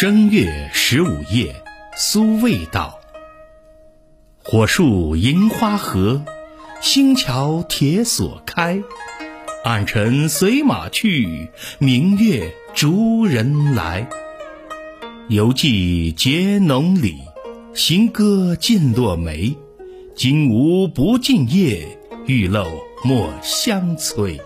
正月十五夜，苏味道。火树银花合，星桥铁锁开。暗尘随马去，明月逐人来。犹记结农里，行歌尽落梅。今吾不尽夜，玉漏莫相催。